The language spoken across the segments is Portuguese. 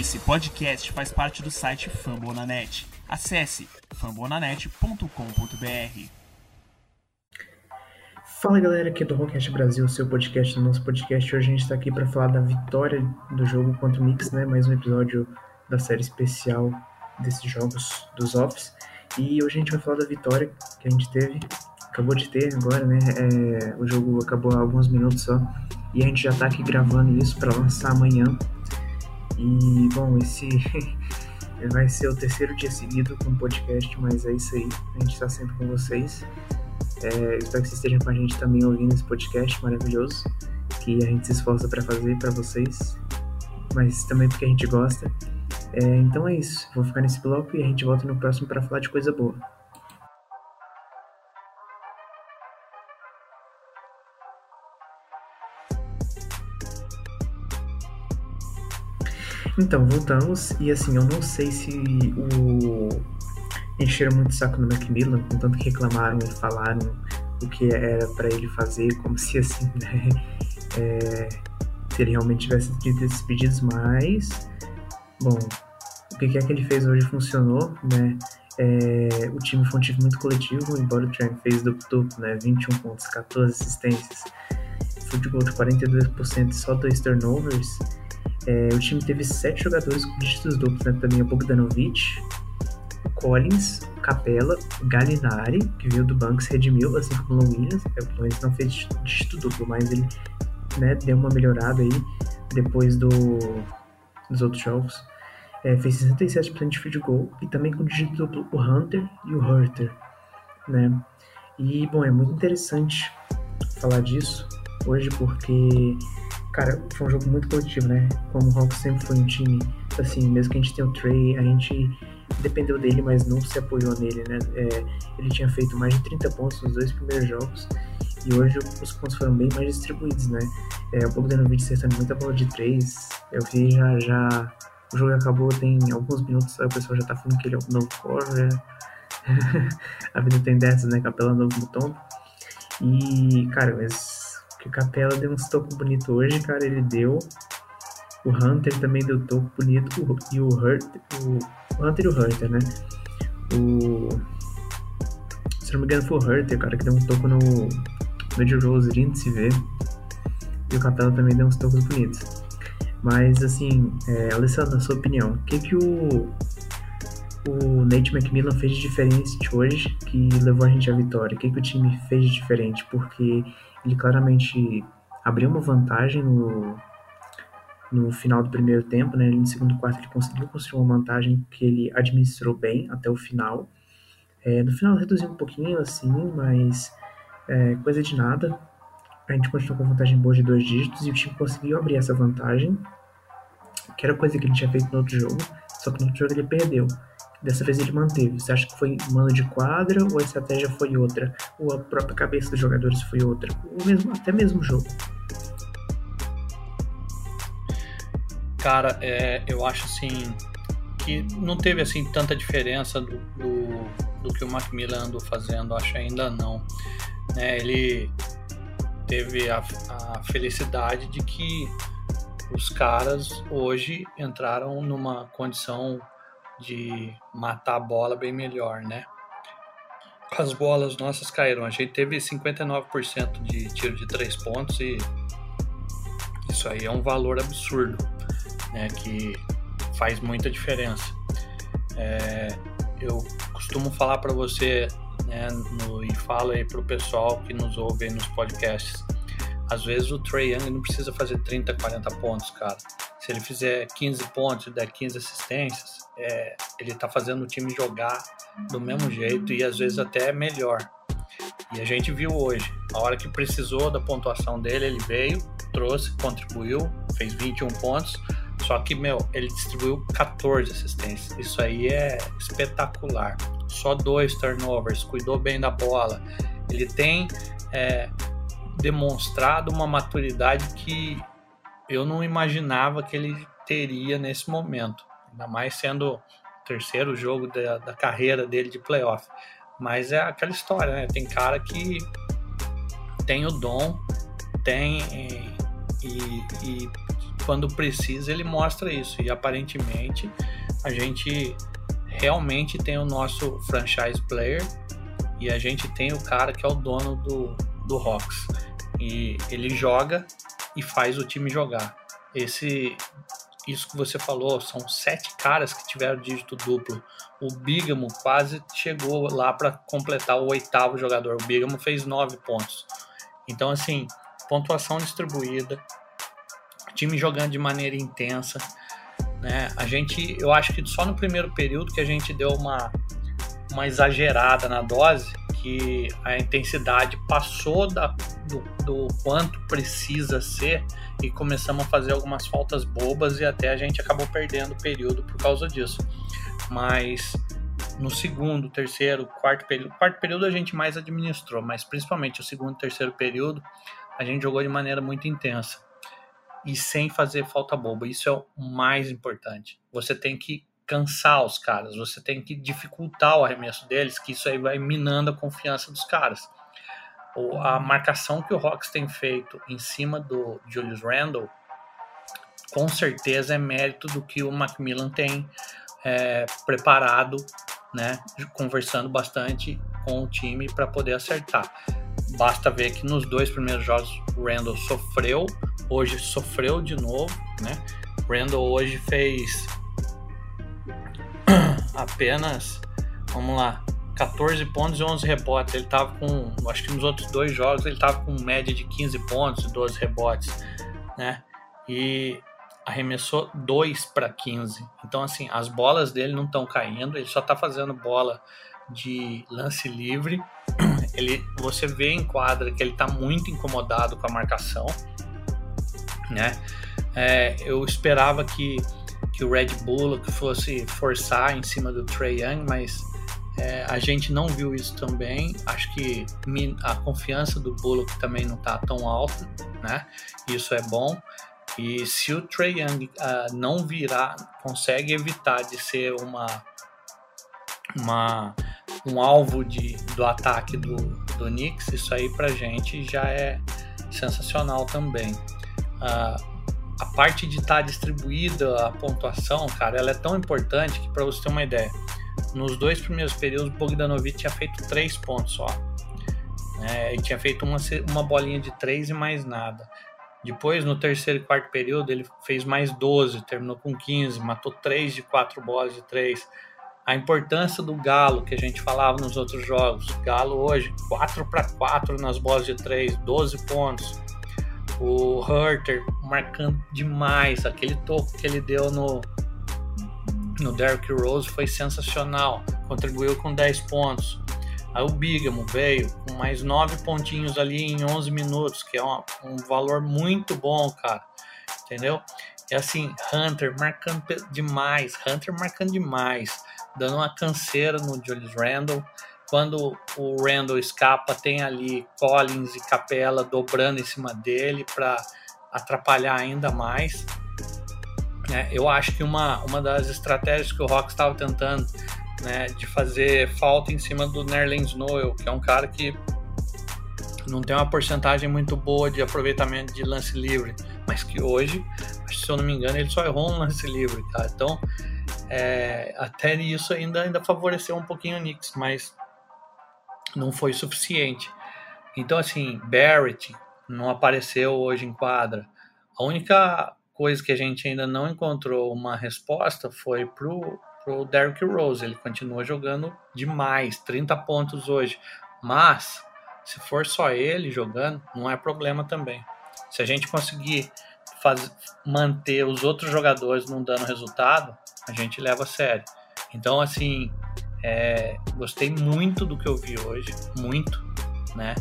Esse podcast faz parte do site Fambonanet. Acesse fambonanet.com.br. Fala galera, aqui é do Rockcast Brasil, seu podcast. No nosso podcast hoje a gente está aqui para falar da vitória do jogo contra o Knicks, né? Mais um episódio da série especial desses jogos dos Office. E hoje a gente vai falar da vitória que a gente teve, acabou de ter agora, né? É, o jogo acabou há alguns minutos só e a gente já está aqui gravando isso para lançar amanhã. E, bom, esse vai ser o terceiro dia seguido com o podcast, mas é isso aí. A gente está sempre com vocês. É, espero que vocês estejam com a gente também ouvindo esse podcast maravilhoso que a gente se esforça para fazer para vocês, mas também porque a gente gosta. É, então é isso. Vou ficar nesse bloco e a gente volta no próximo para falar de coisa boa. Então, voltamos, e assim, eu não sei se o. encheram muito saco no Macmillan, com tanto que reclamaram e falaram o que era para ele fazer, como se assim, né? É, se ele realmente tivesse tido esses pedidos, mas. Bom, o que é que ele fez hoje funcionou, né? É, o time foi um time muito coletivo, embora o Trent fez duplo-duplo, né? 21 pontos, 14 assistências, futebol de 42% e só dois turnovers. É, o time teve sete jogadores com dígitos duplos, né? Também o Bogdanovic, o Collins, o Capella, o Gallinari, que veio do banco, se redimiu, assim como o Williams. É, o Williams não fez dígito duplo, mas ele né, deu uma melhorada aí depois do, dos outros jogos. É, fez 67% de field goal e também com dígito duplo o Hunter e o Hurter, né? E, bom, é muito interessante falar disso hoje porque Cara, foi um jogo muito coletivo, né? Como o Hawks sempre foi um time, assim, mesmo que a gente tenha o Trey, a gente dependeu dele, mas não se apoiou nele, né? É, ele tinha feito mais de 30 pontos nos dois primeiros jogos e hoje os pontos foram bem mais distribuídos, né? É, o Bogdanovic acertando muita bola de três, eu vi já, já o jogo acabou tem alguns minutos, o pessoal já tá falando que ele é o novo core, a vida tem dessas, né? Capela novo no. E, cara, mas que o Capela deu uns tocos bonitos hoje, cara. Ele deu. O Hunter também deu toco bonito. E o Hurt. O, Hunter e o Hunter, né? O. Se não me engano, foi o Hunter, cara, que deu um toco no. No de Rose, lindo de se ver. E o Capela também deu uns tocos bonitos. Mas, assim, é, Alessandro, na sua opinião, o que que o, o Nate McMillan fez de diferente hoje que levou a gente à vitória? O que que o time fez de diferente? Porque ele claramente abriu uma vantagem no, no final do primeiro tempo, né? No segundo quarto ele conseguiu construir uma vantagem que ele administrou bem até o final. É, no final reduziu um pouquinho, assim, mas é, coisa de nada. A gente continuou com vantagem boa de dois dígitos e o time conseguiu abrir essa vantagem, que era coisa que ele tinha feito no outro jogo, só que no outro jogo ele perdeu. Dessa vez ele manteve. Você acha que foi mano de quadra ou a estratégia foi outra? Ou a própria cabeça dos jogadores foi outra? Ou mesmo, até mesmo jogo? Cara, é, eu acho assim que não teve assim tanta diferença do, do, do que o Macmillan andou fazendo, acho ainda não. Né, ele teve a, a felicidade de que os caras hoje entraram numa condição de matar a bola bem melhor, né? As bolas nossas caíram. A gente teve 59% de tiro de três pontos e isso aí é um valor absurdo, né? Que faz muita diferença. É, eu costumo falar para você né, no, e falo aí pro pessoal que nos ouve nos podcasts. Às vezes o Trey Young não precisa fazer 30, 40 pontos, cara. Se ele fizer 15 pontos e der 15 assistências, é, ele está fazendo o time jogar do mesmo jeito e às vezes até melhor. E a gente viu hoje, a hora que precisou da pontuação dele, ele veio, trouxe, contribuiu, fez 21 pontos. Só que, meu, ele distribuiu 14 assistências. Isso aí é espetacular. Só dois turnovers, cuidou bem da bola. Ele tem é, demonstrado uma maturidade que eu não imaginava que ele teria nesse momento ainda mais sendo o terceiro jogo da, da carreira dele de playoff. Mas é aquela história, né? Tem cara que tem o dom, tem e, e quando precisa, ele mostra isso. E aparentemente a gente realmente tem o nosso franchise player e a gente tem o cara que é o dono do, do Hawks. E ele joga e faz o time jogar. Esse isso que você falou, são sete caras que tiveram dígito duplo. O Bigamo quase chegou lá para completar o oitavo jogador. O Bigamo fez nove pontos. Então, assim, pontuação distribuída, time jogando de maneira intensa. Né? A gente, eu acho que só no primeiro período que a gente deu uma, uma exagerada na dose, que a intensidade passou da, do, do quanto precisa ser e começamos a fazer algumas faltas bobas e até a gente acabou perdendo o período por causa disso. Mas no segundo, terceiro, quarto período, quarto período a gente mais administrou, mas principalmente o segundo e terceiro período a gente jogou de maneira muito intensa e sem fazer falta boba. Isso é o mais importante. Você tem que cansar os caras, você tem que dificultar o arremesso deles, que isso aí vai minando a confiança dos caras a marcação que o Hawks tem feito em cima do Julius Randle, com certeza é mérito do que o Macmillan tem é, preparado, né, conversando bastante com o time para poder acertar. Basta ver que nos dois primeiros jogos o Randall sofreu, hoje sofreu de novo, né? Randall hoje fez apenas, vamos lá, 14 pontos e 11 rebotes. Ele tava com, acho que nos outros dois jogos ele tava com média de 15 pontos e 12 rebotes, né? E arremessou 2 para 15. Então assim, as bolas dele não estão caindo, ele só tá fazendo bola de lance livre. Ele, você vê em quadra que ele tá muito incomodado com a marcação, né? É, eu esperava que, que o Red Bull fosse forçar em cima do Trey Young, mas é, a gente não viu isso também. Acho que a confiança do Bullock também não está tão alta, né? Isso é bom. E se o Trey Young uh, não virar, consegue evitar de ser uma, uma um alvo de, do ataque do, do Knicks, isso aí pra gente já é sensacional também. Uh, a parte de estar tá distribuída a pontuação, cara, ela é tão importante que para você ter uma ideia, nos dois primeiros períodos, Bogdanovic tinha feito três pontos só. É, ele tinha feito uma, uma bolinha de três e mais nada. Depois, no terceiro e quarto período, ele fez mais 12, terminou com 15, matou 3 de 4 bolas de 3. A importância do Galo, que a gente falava nos outros jogos. Galo hoje, 4 para 4 nas bolas de 3, 12 pontos. O Herter marcando demais. Aquele toque que ele deu no, no Derrick Rose foi sensacional, contribuiu com 10 pontos. Aí o Bigamo veio com mais 9 pontinhos ali em 11 minutos, que é uma, um valor muito bom, cara. Entendeu? E assim, Hunter marcando demais, Hunter marcando demais, dando uma canseira no Julius Randle. Quando o Randle escapa, tem ali Collins e Capela dobrando em cima dele para atrapalhar ainda mais. Né? Eu acho que uma, uma das estratégias que o Rock estava tentando né, de fazer falta em cima do Nerlens Noel, que é um cara que não tem uma porcentagem muito boa de aproveitamento de lance livre, mas que hoje, se eu não me engano, ele só errou um lance livre, tá? Então, é, até isso ainda, ainda favoreceu um pouquinho o Knicks, mas não foi suficiente. Então, assim, Barrett não apareceu hoje em quadra. A única coisa que a gente ainda não encontrou uma resposta foi pro, pro Derrick Rose. Ele continua jogando demais, 30 pontos hoje. Mas, se for só ele jogando, não é problema também. Se a gente conseguir faz, manter os outros jogadores não dando resultado, a gente leva a sério. Então, assim, é, gostei muito do que eu vi hoje, muito, né?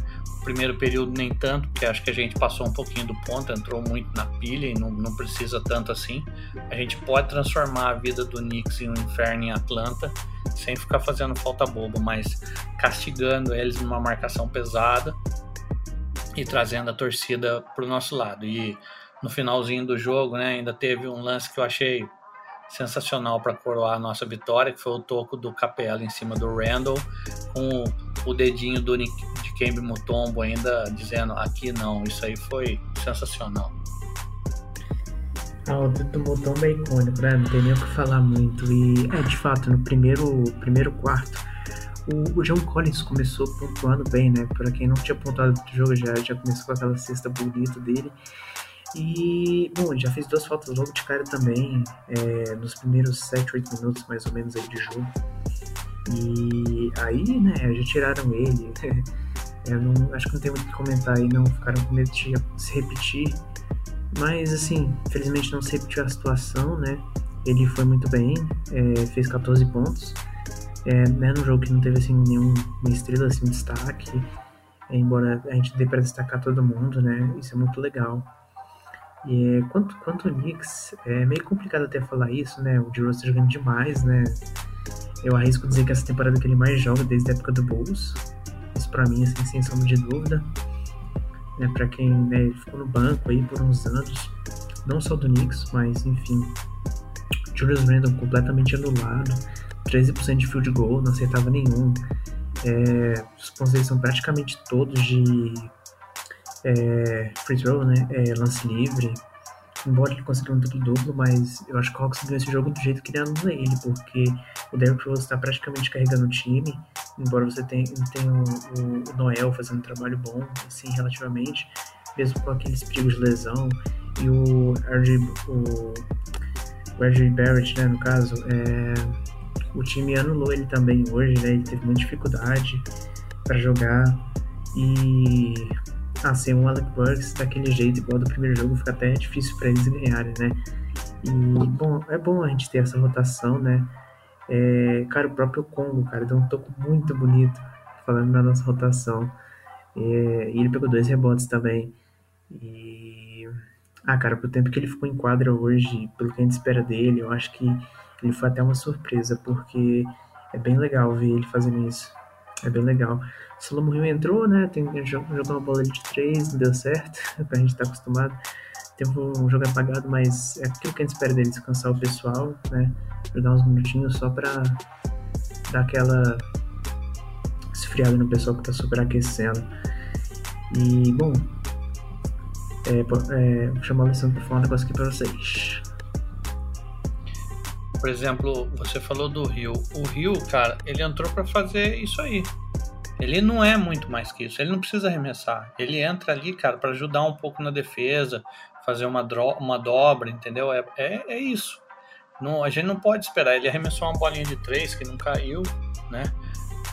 primeiro período nem tanto, porque acho que a gente passou um pouquinho do ponto, entrou muito na pilha e não, não precisa tanto assim. A gente pode transformar a vida do Knicks em um inferno em Atlanta, sem ficar fazendo falta boba, mas castigando eles numa marcação pesada e trazendo a torcida para o nosso lado. E no finalzinho do jogo, né, ainda teve um lance que eu achei sensacional para coroar a nossa vitória, que foi o toco do Capela em cima do Randall, com o dedinho do Nick, de Kembe Mutombo ainda dizendo aqui não. Isso aí foi sensacional. Ah, o do Motão é icônico, né? Não tem nem o que falar muito. E, é, de fato, no primeiro, primeiro quarto, o, o John Collins começou pontuando bem, né? Para quem não tinha pontuado do jogo, já, já começou com aquela cesta bonita dele. E, bom, já fez duas faltas logo de cara também, é, nos primeiros 7, 8 minutos mais ou menos aí de jogo. E aí, né, já tiraram ele. Eu não, acho que não tem muito o que comentar aí, não ficaram com medo de se repetir. Mas, assim, felizmente não se repetiu a situação, né? Ele foi muito bem, é, fez 14 pontos. É, né, num jogo que não teve, assim, nenhuma estrela, assim, destaque. É, embora a gente dê para destacar todo mundo, né? Isso é muito legal. E é, quanto, quanto o Knicks, é meio complicado até falar isso, né? O D-Rose tá jogando demais, né? Eu arrisco dizer que essa temporada que ele mais joga desde a época do Bulls. Isso pra mim, assim, sem sombra de dúvida. Né, pra quem né, ficou no banco aí por uns anos, não só do Knicks, mas enfim. Julius Randle completamente anulado, 13% de field goal, não acertava nenhum. É, os pontos são praticamente todos de é, free throw, né? É, lance livre. Embora ele consiga um duplo duplo, mas eu acho que o Hawks ganhou esse jogo do jeito que ele anula ele, porque o Derrick Rose está praticamente carregando o time, embora você tenha, tenha o, o, Noel fazendo um trabalho bom, assim, relativamente, mesmo com aqueles perigos de lesão, e o RJ, o, o Barrett, né, no caso, é, o time anulou ele também hoje, né, ele teve muita dificuldade para jogar, e ah, sem um Alec Burks daquele jeito, igual do primeiro jogo, fica até difícil para eles ganharem, né? E, bom, é bom a gente ter essa rotação, né? É, cara, o próprio Congo, cara, deu um toco muito bonito, falando na nossa rotação. É, e ele pegou dois rebotes também. E. Ah, cara, pro tempo que ele ficou em quadra hoje, pelo que a gente espera dele, eu acho que ele foi até uma surpresa, porque é bem legal ver ele fazendo isso. É bem legal. Solomon Hill entrou, né? Tem, jogou uma bola de três, não deu certo, a gente tá acostumado. Teve um jogo apagado, mas é aquilo que a gente espera dele, descansar o pessoal, né? Jogar uns minutinhos só pra dar aquela esfriada no pessoal que tá superaquecendo. E, bom, é, é, vou chamar o Alessandro pra falar um negócio aqui pra vocês. Por exemplo, você falou do Rio. O Rio, cara, ele entrou para fazer isso aí. Ele não é muito mais que isso. Ele não precisa arremessar. Ele entra ali, cara, para ajudar um pouco na defesa, fazer uma, uma dobra, entendeu? É, é, é isso. Não, a gente não pode esperar. Ele arremessou uma bolinha de três que não caiu, né?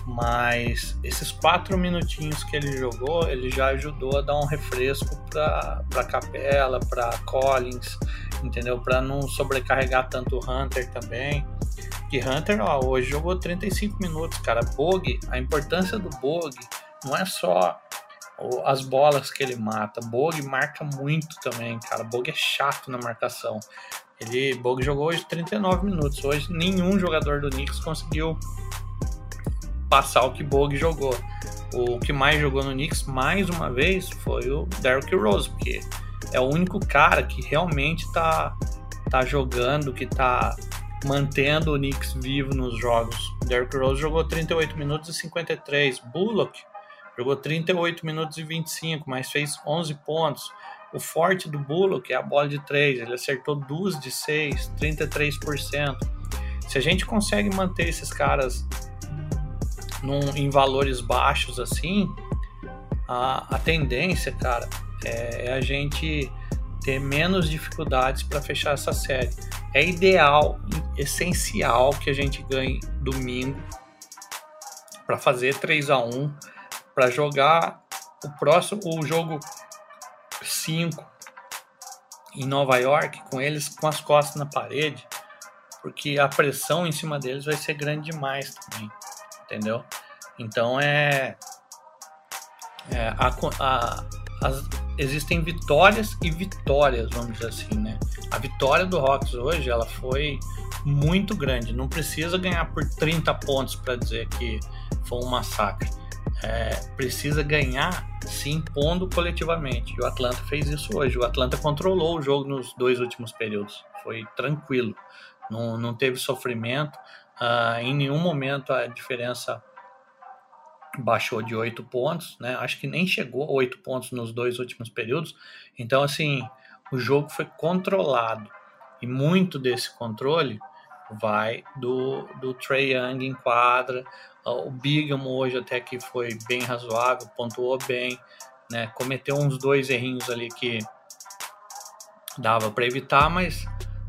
Mas esses quatro minutinhos que ele jogou, ele já ajudou a dar um refresco para Capela, para Collins, entendeu? Para não sobrecarregar tanto o Hunter também. Que Hunter, ó, hoje jogou 35 minutos, cara. Bog, a importância do Bog não é só as bolas que ele mata. Bog marca muito também, cara. Bog é chato na marcação. Ele, Bog jogou hoje 39 minutos. Hoje nenhum jogador do Knicks conseguiu passar o que Bog jogou. O que mais jogou no Knicks, mais uma vez, foi o Derrick Rose, porque é o único cara que realmente tá, tá jogando, que tá mantendo o Knicks vivo nos jogos. Derrick Rose jogou 38 minutos e 53. Bullock jogou 38 minutos e 25, mas fez 11 pontos. O forte do Bullock é a bola de 3, ele acertou duas de 6, 33%. Se a gente consegue manter esses caras num, em valores baixos assim, a, a tendência, cara, é, é a gente ter menos dificuldades para fechar essa série. É ideal, essencial que a gente ganhe domingo para fazer 3 a 1 para jogar o próximo o jogo 5 em Nova York com eles com as costas na parede, porque a pressão em cima deles vai ser grande demais também, entendeu? Então é, é a, a, as, existem vitórias e vitórias, vamos dizer assim, né? A vitória do Rocks hoje, ela foi muito grande. Não precisa ganhar por 30 pontos para dizer que foi um massacre. É, precisa ganhar se impondo coletivamente. E o Atlanta fez isso hoje. O Atlanta controlou o jogo nos dois últimos períodos. Foi tranquilo. Não, não teve sofrimento. Uh, em nenhum momento a diferença baixou de 8 pontos, né? Acho que nem chegou a 8 pontos nos dois últimos períodos. Então, assim, o jogo foi controlado. E muito desse controle vai do, do Trey Young em quadra. O Bigamo hoje até que foi bem razoável, pontuou bem, né? Cometeu uns dois errinhos ali que dava para evitar, mas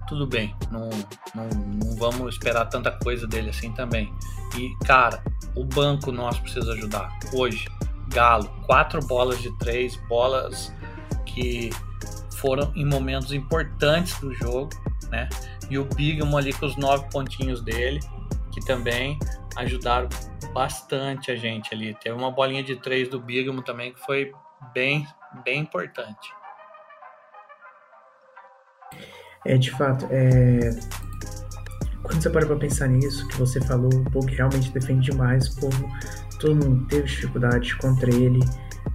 tudo bem, não, não, não vamos esperar tanta coisa dele assim também. E cara, o banco nosso precisa ajudar. Hoje, Galo, quatro bolas de três, bolas que foram em momentos importantes do jogo, né? E o Bigamo ali com os nove pontinhos dele, que também ajudaram bastante a gente ali. Teve uma bolinha de três do Bigamo também que foi bem, bem importante. É, de fato, é... quando você para pra pensar nisso, que você falou, o povo realmente defende demais, o povo, todo mundo teve dificuldade contra ele,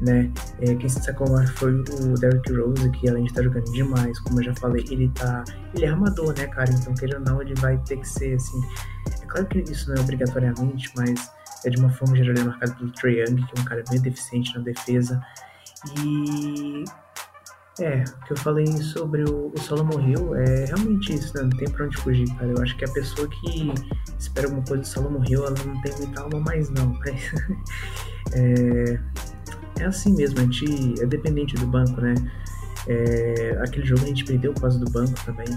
né? É, quem se sacou mais foi o Derrick Rose, que além de estar tá jogando demais, como eu já falei, ele tá. Ele é armador, né, cara? Então, querendo ou não, ele vai ter que ser assim. É claro que isso não é obrigatoriamente, mas é de uma forma geral é marcado pelo Trae Young, que é um cara bem deficiente na defesa. E é, o que eu falei sobre o, o Hill é realmente isso, né? Não tem pra onde fugir, cara. Eu acho que a pessoa que espera alguma coisa do Solomon Hill, ela não tem muita alma mais, não. é, é assim mesmo, a gente é dependente do banco, né? É, aquele jogo a gente perdeu por causa do banco também.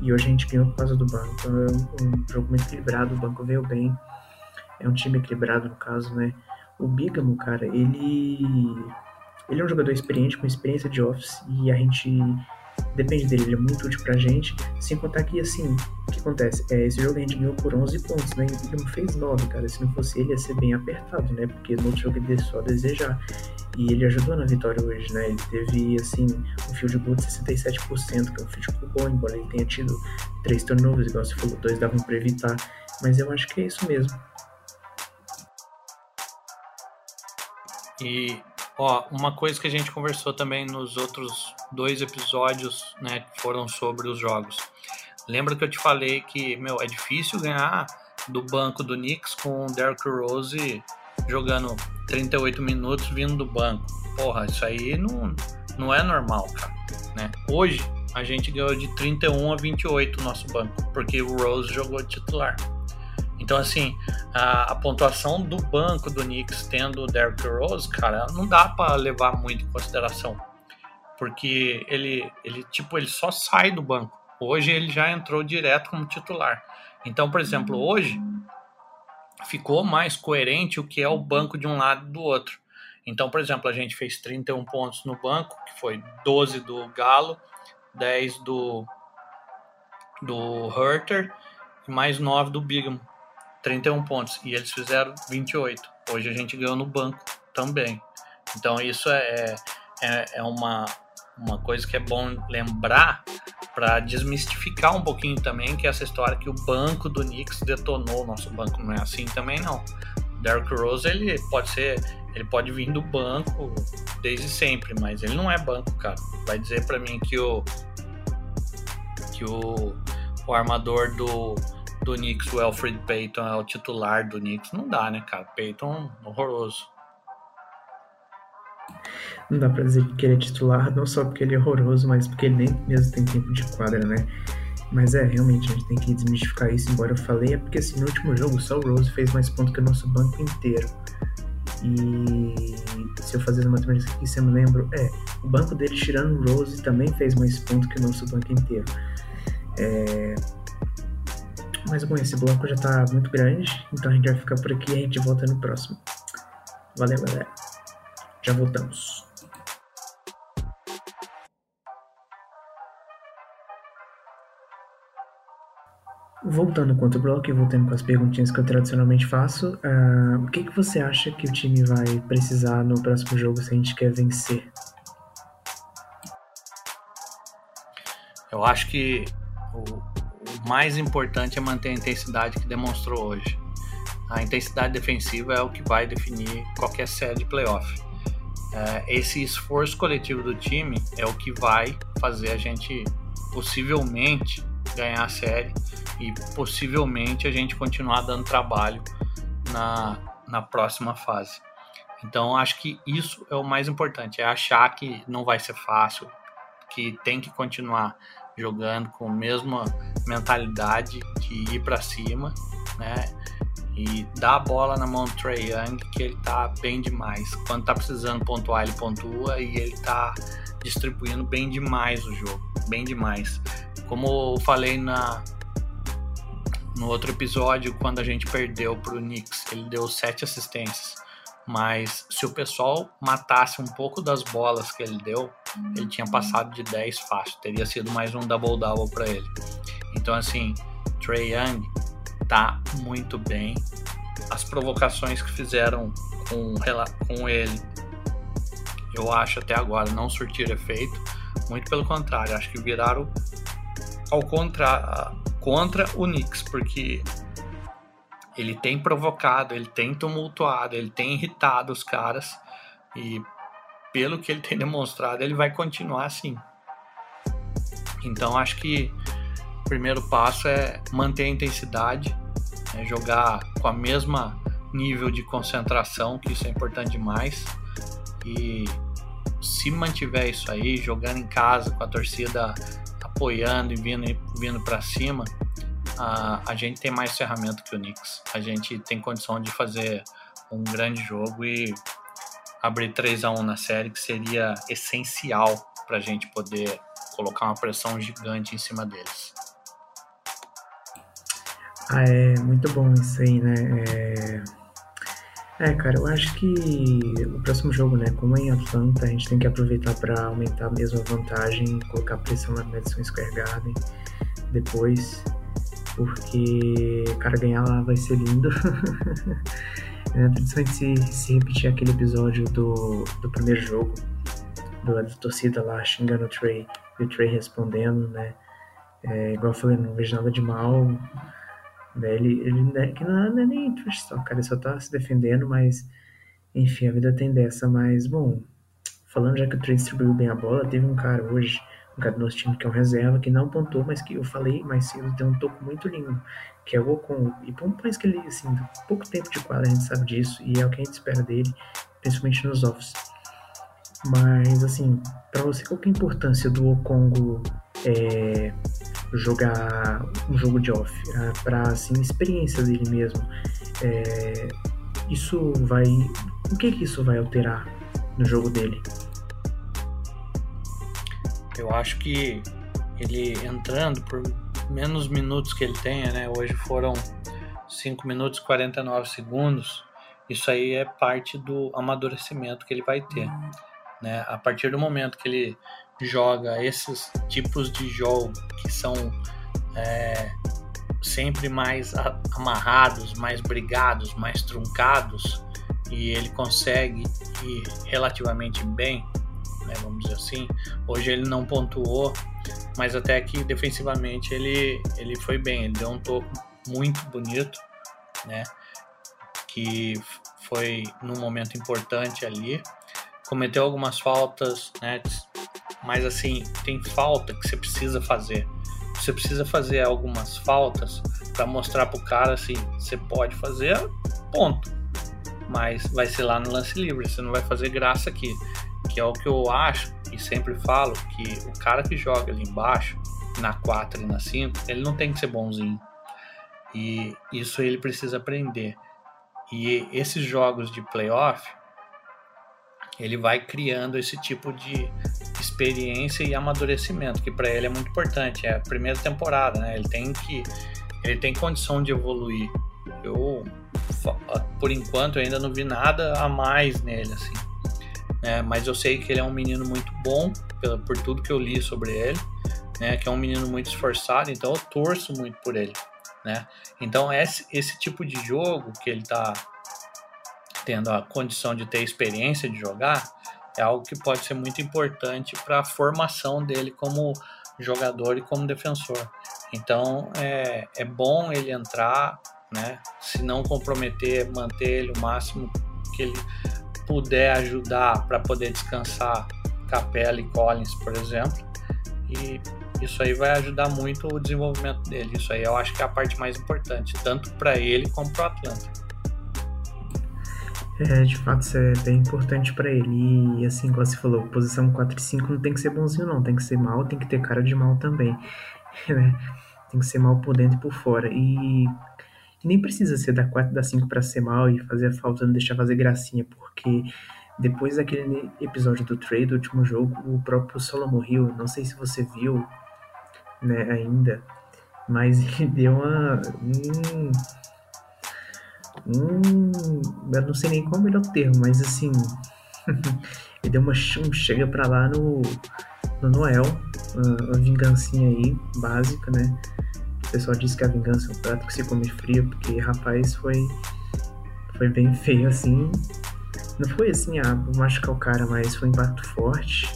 E hoje a gente ganhou por causa do banco. Então é um, um jogo muito equilibrado, o banco veio bem. É um time equilibrado no caso, né? O Bigamo, cara, ele ele é um jogador experiente, com experiência de office, e a gente depende dele, ele é muito útil pra gente. Sem contar que, assim, o que acontece? É, esse jogo a gente ganhou por 11 pontos, né? Ele não fez 9, cara. Se não fosse ele, ia ser bem apertado, né? Porque no outro jogo ele só desejar. E ele ajudou na vitória hoje, né? Ele teve, assim, um field goal de 67%, que é um field goal bom, embora ele tenha tido três turnovers, igual você falou, dois davam pra evitar. Mas eu acho que é isso mesmo. E Ó, uma coisa que a gente conversou também nos outros dois episódios, né, que foram sobre os jogos. Lembra que eu te falei que, meu, é difícil ganhar do banco do Knicks com o Derrick Rose jogando 38 minutos vindo do banco. Porra, isso aí não, não é normal, cara, né? Hoje a gente ganhou de 31 a 28 o nosso banco, porque o Rose jogou titular. Então, assim, a, a, pontuação do banco do Knicks tendo o Derrick Rose, cara, não dá para levar muito em consideração. Porque ele, ele, tipo, ele só sai do banco. Hoje ele já entrou direto como titular. Então, por exemplo, hoje ficou mais coerente o que é o banco de um lado e do outro. Então, por exemplo, a gente fez 31 pontos no banco, que foi 12 do Galo, 10 do, do Herter e mais 9 do Bigamo. 31 pontos e eles fizeram 28. Hoje a gente ganhou no banco também. Então isso é, é, é uma, uma coisa que é bom lembrar para desmistificar um pouquinho também que essa história que o banco do Knicks detonou o nosso banco não é assim também não. Derrick Rose ele pode ser, ele pode vir do banco desde sempre, mas ele não é banco, cara. Vai dizer para mim que o que o, o armador do do Knicks, o Alfred Payton é o titular do Knicks, não dá, né, cara? Payton horroroso. Não dá pra dizer que ele é titular, não só porque ele é horroroso, mas porque ele nem mesmo tem tempo de quadra, né? Mas é, realmente, a gente tem que desmistificar isso, embora eu falei, é porque assim, no último jogo só o Rose fez mais pontos que o nosso banco inteiro. E se eu fazer uma matemática aqui, você me lembra, é, o banco dele, tirando o Rose, também fez mais pontos que o nosso banco inteiro. É, mas bom, esse bloco já tá muito grande, então a gente vai ficar por aqui e a gente volta no próximo. Valeu, galera. Já voltamos. Voltando com outro bloco e voltando com as perguntinhas que eu tradicionalmente faço, uh, o que, que você acha que o time vai precisar no próximo jogo se a gente quer vencer? Eu acho que o, mais importante é manter a intensidade que demonstrou hoje. A intensidade defensiva é o que vai definir qualquer série de playoff. É, esse esforço coletivo do time é o que vai fazer a gente possivelmente ganhar a série e possivelmente a gente continuar dando trabalho na, na próxima fase. Então acho que isso é o mais importante, é achar que não vai ser fácil, que tem que continuar jogando com a mesma mentalidade de ir para cima, né? E dá a bola na mão do Trey Young, que ele tá bem demais. Quando tá precisando pontuar, ele pontua e ele tá distribuindo bem demais o jogo, bem demais. Como eu falei na no outro episódio, quando a gente perdeu pro Knicks, ele deu sete assistências. Mas se o pessoal matasse um pouco das bolas que ele deu, ele tinha passado de 10 fácil. Teria sido mais um double-double para ele. Então, assim, Trey Young tá muito bem. As provocações que fizeram com, com ele, eu acho até agora não surtiram efeito. Muito pelo contrário, acho que viraram ao contra, contra o Knicks, porque ele tem provocado, ele tem tumultuado, ele tem irritado os caras e pelo que ele tem demonstrado, ele vai continuar assim. Então acho que o primeiro passo é manter a intensidade, é jogar com a mesma nível de concentração, que isso é importante demais. E se mantiver isso aí, jogando em casa com a torcida apoiando e vindo, vindo para cima, a, a gente tem mais ferramenta que o Knicks. A gente tem condição de fazer um grande jogo e abrir 3 a 1 na série, que seria essencial para a gente poder colocar uma pressão gigante em cima deles. Ah, é muito bom isso aí, né? É... é, cara, eu acho que o próximo jogo, né? Como é em Atlanta, a gente tem que aproveitar para aumentar mesmo a vantagem, colocar pressão na Madison Square Garden depois porque, cara, ganhar lá vai ser lindo. é, principalmente se, se repetir aquele episódio do, do primeiro jogo, do, da torcida lá xingando o Trey e o Trey respondendo, né? É, igual eu falei, não vejo nada de mal. Né? Ele, ele né, que não, não é nem trash talk, cara, ele só tá se defendendo, mas enfim, a vida tem dessa. Mas, bom, falando já que o Trey distribuiu bem a bola, teve um cara hoje cara nosso time que é um reserva, que não pontou, mas que eu falei mais cedo, tem um toco muito lindo, que é o Ocon. E por mais que ele, assim, pouco tempo de quadra, a gente sabe disso, e é o que a gente espera dele, principalmente nos offs. Mas, assim, para você, qual que é a importância do Okongo é, jogar um jogo de off? É, para, assim, experiência dele mesmo. É, isso vai... O que que isso vai alterar no jogo dele? Eu acho que ele entrando por menos minutos que ele tenha, né? Hoje foram 5 minutos e 49 segundos. Isso aí é parte do amadurecimento que ele vai ter, né? A partir do momento que ele joga esses tipos de jogo que são é, sempre mais amarrados, mais brigados, mais truncados e ele consegue ir relativamente bem, né, vamos dizer assim. Hoje ele não pontuou, mas até que defensivamente ele, ele foi bem, ele deu um toco muito bonito, né, que foi num momento importante ali. Cometeu algumas faltas, né, mas assim, tem falta que você precisa fazer. Você precisa fazer algumas faltas para mostrar pro cara assim, você pode fazer, ponto. Mas vai ser lá no lance livre, você não vai fazer graça aqui que é o que eu acho e sempre falo, que o cara que joga ali embaixo, na 4 e na 5, ele não tem que ser bonzinho. E isso ele precisa aprender. E esses jogos de playoff, ele vai criando esse tipo de experiência e amadurecimento, que para ele é muito importante. É a primeira temporada, né? Ele tem que ele tem condição de evoluir. Eu por enquanto ainda não vi nada a mais nele assim né? Mas eu sei que ele é um menino muito bom, pela, por tudo que eu li sobre ele, né? Que é um menino muito esforçado, então eu torço muito por ele, né? Então esse, esse tipo de jogo que ele está tendo a condição de ter experiência de jogar é algo que pode ser muito importante para a formação dele como jogador e como defensor. Então é, é bom ele entrar, né? Se não comprometer, manter ele o máximo que ele puder ajudar para poder descansar Capela e Collins, por exemplo. E isso aí vai ajudar muito o desenvolvimento dele. Isso aí eu acho que é a parte mais importante, tanto para ele como para o Atlanta. É, de fato, isso é bem importante para ele. E assim, como você falou, posição 4 e 5 não tem que ser bonzinho, não. Tem que ser mal, tem que ter cara de mal também. Né? Tem que ser mal por dentro e por fora. E nem precisa ser da 4 da 5 para ser mal e fazer a falta, não deixar fazer gracinha, porque depois daquele episódio do trade, do último jogo, o próprio Solo morreu. Não sei se você viu, né, ainda, mas ele deu uma. Hum, hum, eu não sei nem qual é o melhor termo, mas assim. ele deu uma um chega pra lá no, no Noel, uma, uma vingancinha aí, básica, né? Pessoal diz que a vingança é um prato que se come frio, porque rapaz foi, foi bem feio assim. Não foi assim, ah, machucar o cara, mas foi um impacto forte.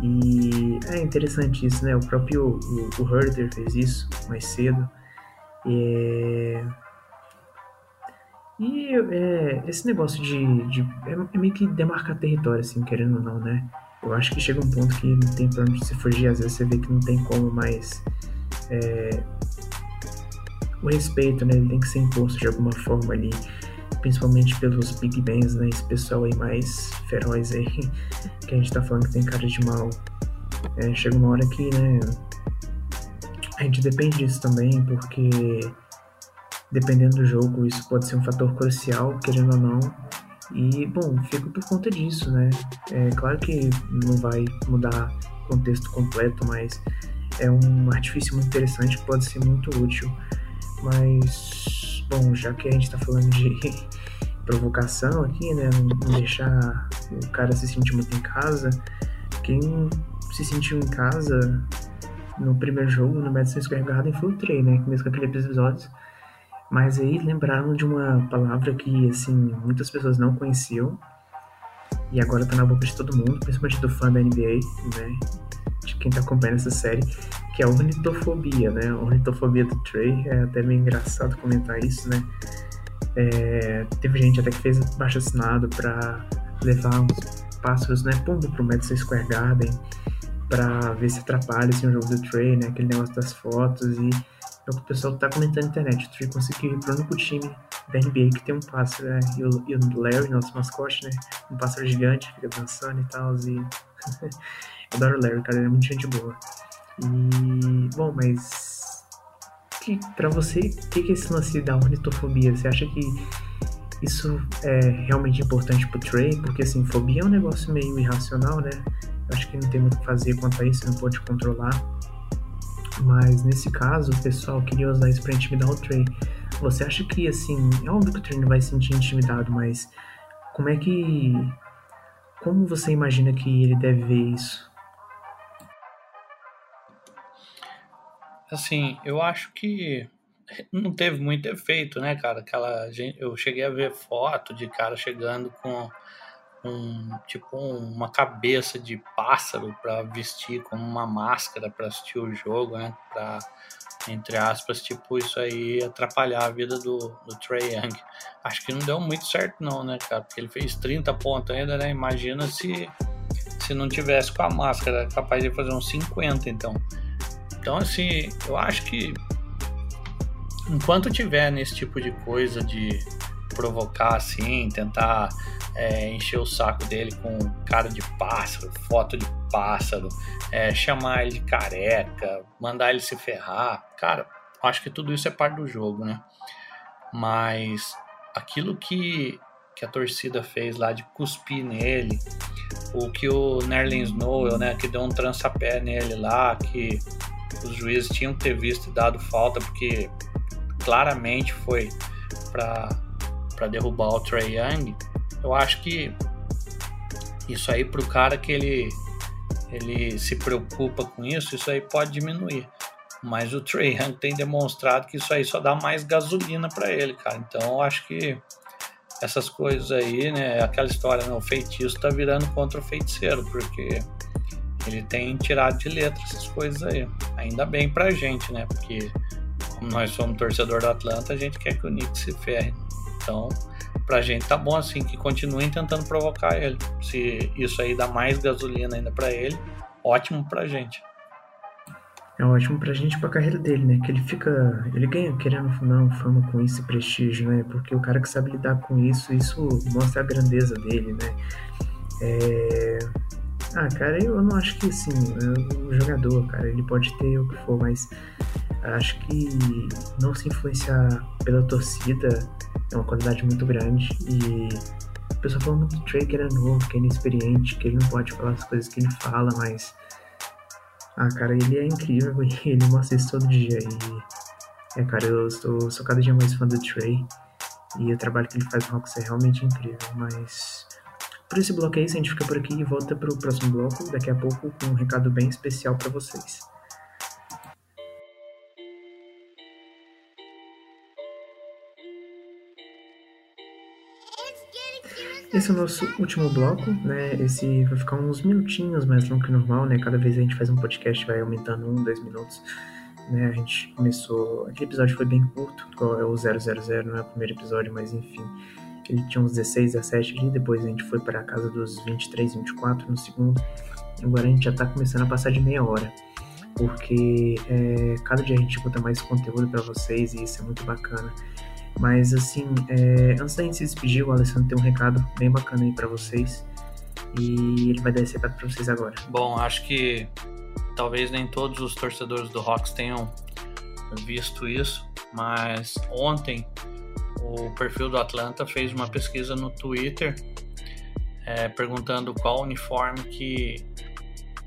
E é interessante isso, né? O próprio o, o Herder fez isso mais cedo. E, e é, esse negócio de, de é, é, meio que demarcar território, assim, querendo ou não, né? Eu acho que chega um ponto que não tem pra onde se fugir, às vezes você vê que não tem como mais. É, o respeito, né? Ele tem que ser imposto de alguma forma ali principalmente pelos Big Bands, né? Esse pessoal aí mais feroz aí, que a gente tá falando que tem cara de mal. É, chega uma hora que, né? A gente depende disso também, porque dependendo do jogo, isso pode ser um fator crucial, querendo ou não. E, bom, fica por conta disso, né? É claro que não vai mudar o contexto completo, mas é um artifício muito interessante que pode ser muito útil. Mas bom, já que a gente tá falando de provocação aqui, né? Não deixar o cara se sentir muito em casa. Quem se sentiu em casa no primeiro jogo, no Madison Square Garden, foi o Trey, né? Mesmo com aquele episódio. Mas aí lembraram de uma palavra que, assim, muitas pessoas não conheciam. E agora tá na boca de todo mundo, principalmente do fã da NBA, né? De quem tá acompanhando essa série, que é a ornitofobia, né? A ornitofobia do Trey. É até meio engraçado comentar isso, né? É, teve gente até que fez baixo assinado para levar uns pássaros, né? Pombo pro Madison Square Garden para ver se atrapalha assim, o jogo do Trey, né? Aquele negócio das fotos e é o que o pessoal tá comentando na internet. O Trey conseguiu ir pro único time da NBA que tem um pássaro, né? E o, e o Larry, nosso mascote, né? Um pássaro gigante, fica dançando e tal. E... Eu adoro o Larry, cara, ele é muito gente boa. E, bom, mas que, pra você, o que, que é esse lance da ornitofobia? Você acha que isso é realmente importante pro Trey? Porque, assim, fobia é um negócio meio irracional, né? Acho que não tem muito o que fazer quanto a isso, não pode controlar. Mas nesse caso, o pessoal queria usar isso pra intimidar o Trey. Você acha que, assim, é óbvio que o Trey não vai se sentir intimidado, mas como é que. Como você imagina que ele deve ver isso? Assim, eu acho que não teve muito efeito, né, cara? Aquela eu cheguei a ver foto de cara chegando com um tipo uma cabeça de pássaro para vestir como uma máscara para assistir o jogo, né? Para entre aspas, tipo isso aí atrapalhar a vida do, do Trey Young. Acho que não deu muito certo não, né, cara? Porque ele fez 30 pontos ainda, né? Imagina se se não tivesse com a máscara, capaz de fazer uns 50, então. Então, assim, eu acho que enquanto tiver nesse tipo de coisa de provocar assim, tentar é, encher o saco dele com cara de pássaro, foto de pássaro, é, chamar ele de careca, mandar ele se ferrar, cara, acho que tudo isso é parte do jogo, né? Mas aquilo que, que a torcida fez lá de cuspir nele, o que o Nerlens Noel, né, que deu um trançapé nele lá, que os juízes tinham que ter visto e dado falta, porque claramente foi para derrubar o Trey Young. Eu acho que isso aí para o cara que ele, ele se preocupa com isso, isso aí pode diminuir. Mas o Trey Young tem demonstrado que isso aí só dá mais gasolina para ele, cara. Então eu acho que essas coisas aí, né? Aquela história, né, o feitiço tá virando contra o feiticeiro, porque ele tem tirado de letra essas coisas aí. Ainda bem pra gente, né? Porque como nós somos torcedor do Atlanta, a gente quer que o Knicks se ferre. Então, pra gente tá bom assim que continuem tentando provocar ele. Se isso aí dá mais gasolina ainda para ele, ótimo pra gente. é ótimo pra gente, pra carreira dele, né? Que ele fica. Ele ganha, querendo não, fama com isso e prestígio, né? Porque o cara que sabe lidar com isso, isso mostra a grandeza dele, né? É... Ah, cara, eu não acho que assim, o jogador, cara, ele pode ter o que for, mas acho que não se influenciar pela torcida é uma qualidade muito grande e a pessoa fala muito do Trey que ele é novo, que é inexperiente, que ele não pode falar as coisas que ele fala, mas ah, cara, ele é incrível e ele mostra isso todo dia. E, é, cara, eu sou, sou cada dia mais fã do Trey. E o trabalho que ele faz no Rox é realmente incrível. Mas por esse aí, a gente fica por aqui e volta pro próximo bloco daqui a pouco com um recado bem especial para vocês. Esse é o nosso último bloco, né? Esse vai ficar uns minutinhos mais longo que normal, né? Cada vez a gente faz um podcast, vai aumentando um, dois minutos. Né? A gente começou. Aquele episódio foi bem curto, igual é o 000, não é o primeiro episódio, mas enfim. Ele tinha uns 16, 17 ali, depois a gente foi para a casa dos 23, 24 no segundo. Agora a gente já tá começando a passar de meia hora. Porque é, cada dia a gente bota mais conteúdo para vocês e isso é muito bacana. Mas assim, é, antes da gente se despedir, o Alessandro tem um recado bem bacana aí para vocês. E ele vai dar esse recado pra vocês agora. Bom, acho que talvez nem todos os torcedores do Hawks tenham visto isso, mas ontem o perfil do Atlanta fez uma pesquisa no Twitter é, perguntando qual uniforme que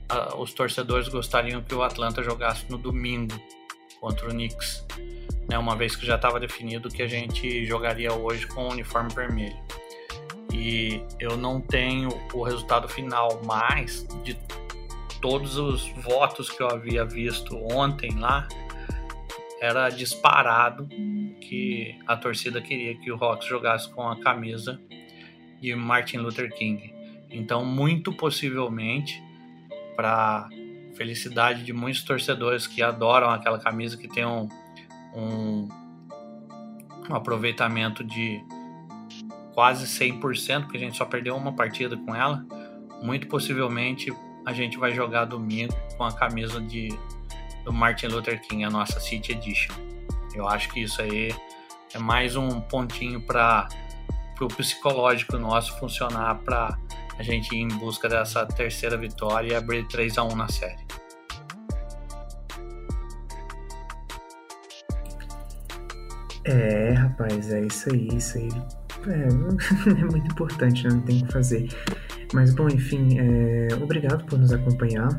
a, os torcedores gostariam que o Atlanta jogasse no domingo contra o Knicks né, uma vez que já estava definido que a gente jogaria hoje com o uniforme vermelho. E eu não tenho o resultado final, mas de todos os votos que eu havia visto ontem lá, era disparado que a torcida queria que o Hawks jogasse com a camisa de Martin Luther King. Então, muito possivelmente, para felicidade de muitos torcedores que adoram aquela camisa que tem um, um, um aproveitamento de quase 100%, porque a gente só perdeu uma partida com ela. Muito possivelmente a gente vai jogar domingo com a camisa de, do Martin Luther King, a nossa City Edition. Eu acho que isso aí é mais um pontinho para o psicológico nosso funcionar para a gente ir em busca dessa terceira vitória e abrir 3 a 1 na série. É, rapaz, é isso aí, isso aí. É, é muito importante, né? Não tem o que fazer. Mas, bom, enfim, é, obrigado por nos acompanhar.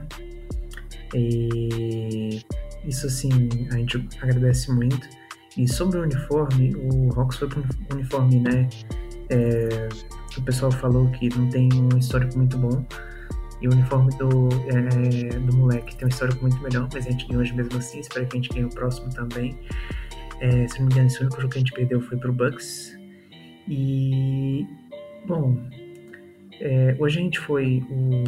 E isso, assim, a gente agradece muito. E sobre o uniforme, o Rox foi um uniforme, né? É, o pessoal falou que não tem um histórico muito bom. E o uniforme do, é, do moleque tem um histórico muito melhor, mas a gente ganhou hoje mesmo assim. Espero que a gente ganhe o próximo também. É, se não me engano, esse único jogo que a gente perdeu foi pro Bucks. E, bom, é, hoje a gente foi o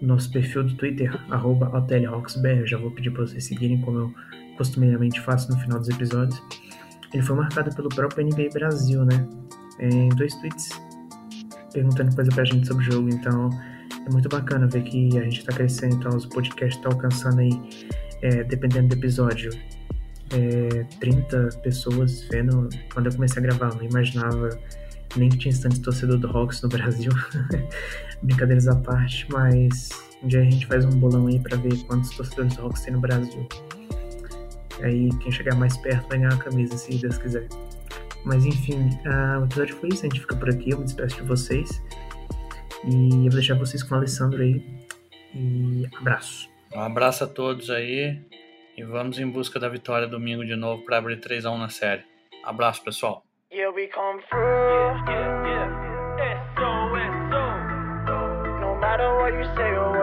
nosso perfil do Twitter, arroba já vou pedir para vocês seguirem, como eu costumeiramente faço no final dos episódios. Ele foi marcado pelo próprio NBA Brasil, né? É, em dois tweets perguntando coisa pra gente sobre o jogo, então é muito bacana ver que a gente tá crescendo, então o podcast tá alcançando aí, é, dependendo do episódio, é, 30 pessoas vendo quando eu comecei a gravar. Eu não imaginava nem que tinha tanto torcedor do Hawks no Brasil. Brincadeiras à parte, mas um dia a gente faz um bolão aí para ver quantos torcedores do Hawks tem no Brasil. Aí quem chegar mais perto vai ganhar a camisa, se Deus quiser. Mas enfim, uh, o episódio foi isso. A gente fica por aqui. Eu me despeço de vocês. E eu vou deixar vocês com o Alessandro aí. E abraço. Um abraço a todos aí. E vamos em busca da vitória domingo de novo para abrir 3 a 1 na série. Abraço, pessoal. Yeah, we come through. Yeah, yeah, yeah. No matter what you say or what you do.